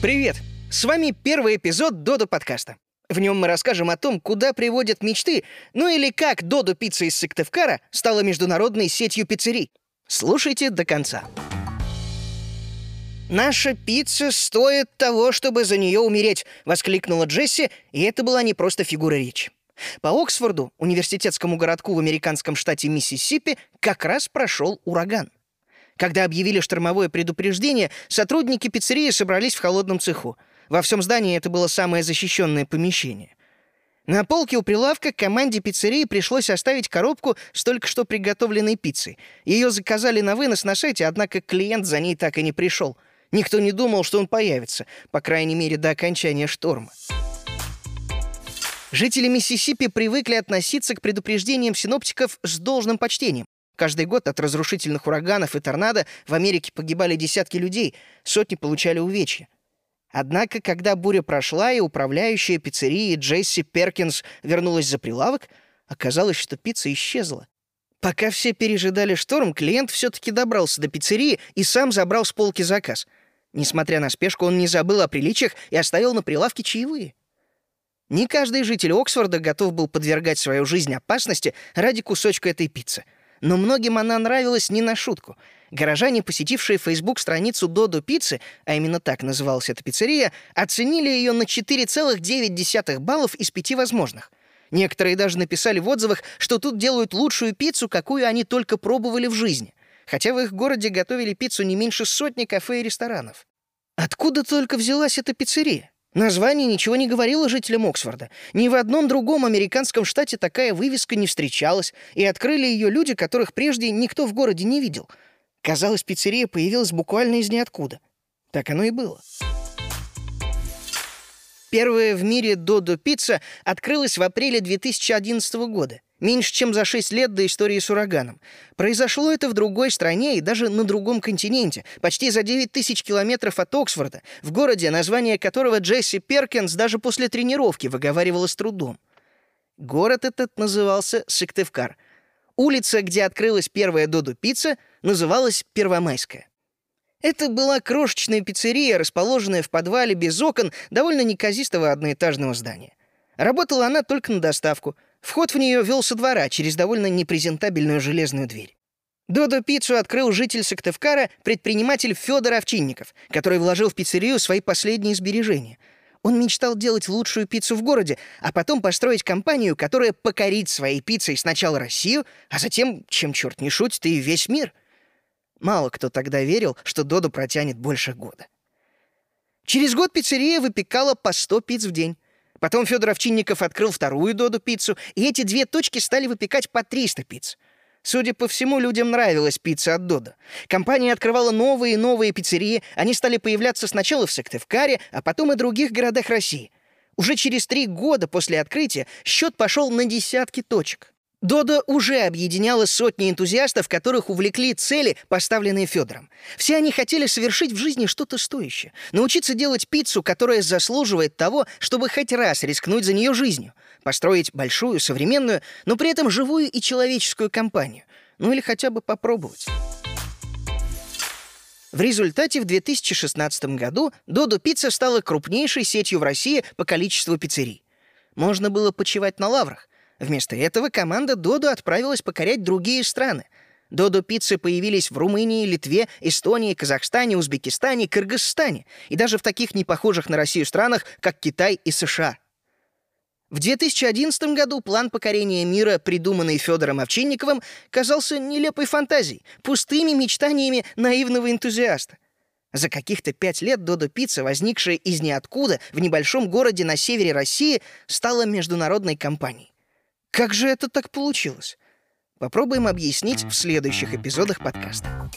Привет! С вами первый эпизод Додо подкаста. В нем мы расскажем о том, куда приводят мечты, ну или как Додо пицца из Сыктывкара стала международной сетью пиццерий. Слушайте до конца. «Наша пицца стоит того, чтобы за нее умереть!» — воскликнула Джесси, и это была не просто фигура речи. По Оксфорду, университетскому городку в американском штате Миссисипи, как раз прошел ураган. Когда объявили штормовое предупреждение, сотрудники пиццерии собрались в холодном цеху. Во всем здании это было самое защищенное помещение. На полке у прилавка команде пиццерии пришлось оставить коробку с только что приготовленной пиццей. Ее заказали на вынос на сайте, однако клиент за ней так и не пришел. Никто не думал, что он появится, по крайней мере, до окончания шторма. Жители Миссисипи привыкли относиться к предупреждениям синоптиков с должным почтением. Каждый год от разрушительных ураганов и торнадо в Америке погибали десятки людей, сотни получали увечья. Однако, когда буря прошла и управляющая пиццерии Джесси Перкинс вернулась за прилавок, оказалось, что пицца исчезла. Пока все пережидали шторм, клиент все-таки добрался до пиццерии и сам забрал с полки заказ. Несмотря на спешку, он не забыл о приличиях и оставил на прилавке чаевые. Не каждый житель Оксфорда готов был подвергать свою жизнь опасности ради кусочка этой пиццы. Но многим она нравилась не на шутку. Горожане, посетившие Facebook страницу Додо Пиццы, а именно так называлась эта пиццерия, оценили ее на 4,9 баллов из пяти возможных. Некоторые даже написали в отзывах, что тут делают лучшую пиццу, какую они только пробовали в жизни. Хотя в их городе готовили пиццу не меньше сотни кафе и ресторанов. Откуда только взялась эта пиццерия? Название ничего не говорило жителям Оксфорда. Ни в одном другом американском штате такая вывеска не встречалась, и открыли ее люди, которых прежде никто в городе не видел. Казалось, пиццерия появилась буквально из ниоткуда. Так оно и было. Первая в мире Додо Пицца открылась в апреле 2011 года. Меньше чем за 6 лет до истории с ураганом. Произошло это в другой стране и даже на другом континенте, почти за 9 тысяч километров от Оксфорда, в городе, название которого Джесси Перкинс даже после тренировки выговаривала с трудом. Город этот назывался Сыктывкар. Улица, где открылась первая Додо пицца, называлась Первомайская. Это была крошечная пиццерия, расположенная в подвале без окон довольно неказистого одноэтажного здания. Работала она только на доставку — Вход в нее вел со двора через довольно непрезентабельную железную дверь. Додо пиццу открыл житель Сыктывкара, предприниматель Федор Овчинников, который вложил в пиццерию свои последние сбережения. Он мечтал делать лучшую пиццу в городе, а потом построить компанию, которая покорит своей пиццей сначала Россию, а затем, чем черт не шутит, и весь мир. Мало кто тогда верил, что Додо протянет больше года. Через год пиццерия выпекала по 100 пиц в день. Потом Федор Овчинников открыл вторую Доду пиццу, и эти две точки стали выпекать по 300 пиц. Судя по всему, людям нравилась пицца от Додо. Компания открывала новые и новые пиццерии. Они стали появляться сначала в Сыктывкаре, а потом и других городах России. Уже через три года после открытия счет пошел на десятки точек. Дода уже объединяла сотни энтузиастов, которых увлекли цели, поставленные Федором. Все они хотели совершить в жизни что-то стоящее, научиться делать пиццу, которая заслуживает того, чтобы хоть раз рискнуть за нее жизнью, построить большую, современную, но при этом живую и человеческую компанию, ну или хотя бы попробовать. В результате в 2016 году Додо Пицца стала крупнейшей сетью в России по количеству пиццерий. Можно было почивать на лаврах, Вместо этого команда Додо отправилась покорять другие страны. Додо-пиццы появились в Румынии, Литве, Эстонии, Казахстане, Узбекистане, Кыргызстане и даже в таких непохожих на Россию странах, как Китай и США. В 2011 году план покорения мира, придуманный Федором Овчинниковым, казался нелепой фантазией, пустыми мечтаниями наивного энтузиаста. За каких-то пять лет Додо Пицца, возникшая из ниоткуда в небольшом городе на севере России, стала международной компанией. Как же это так получилось? Попробуем объяснить в следующих эпизодах подкаста.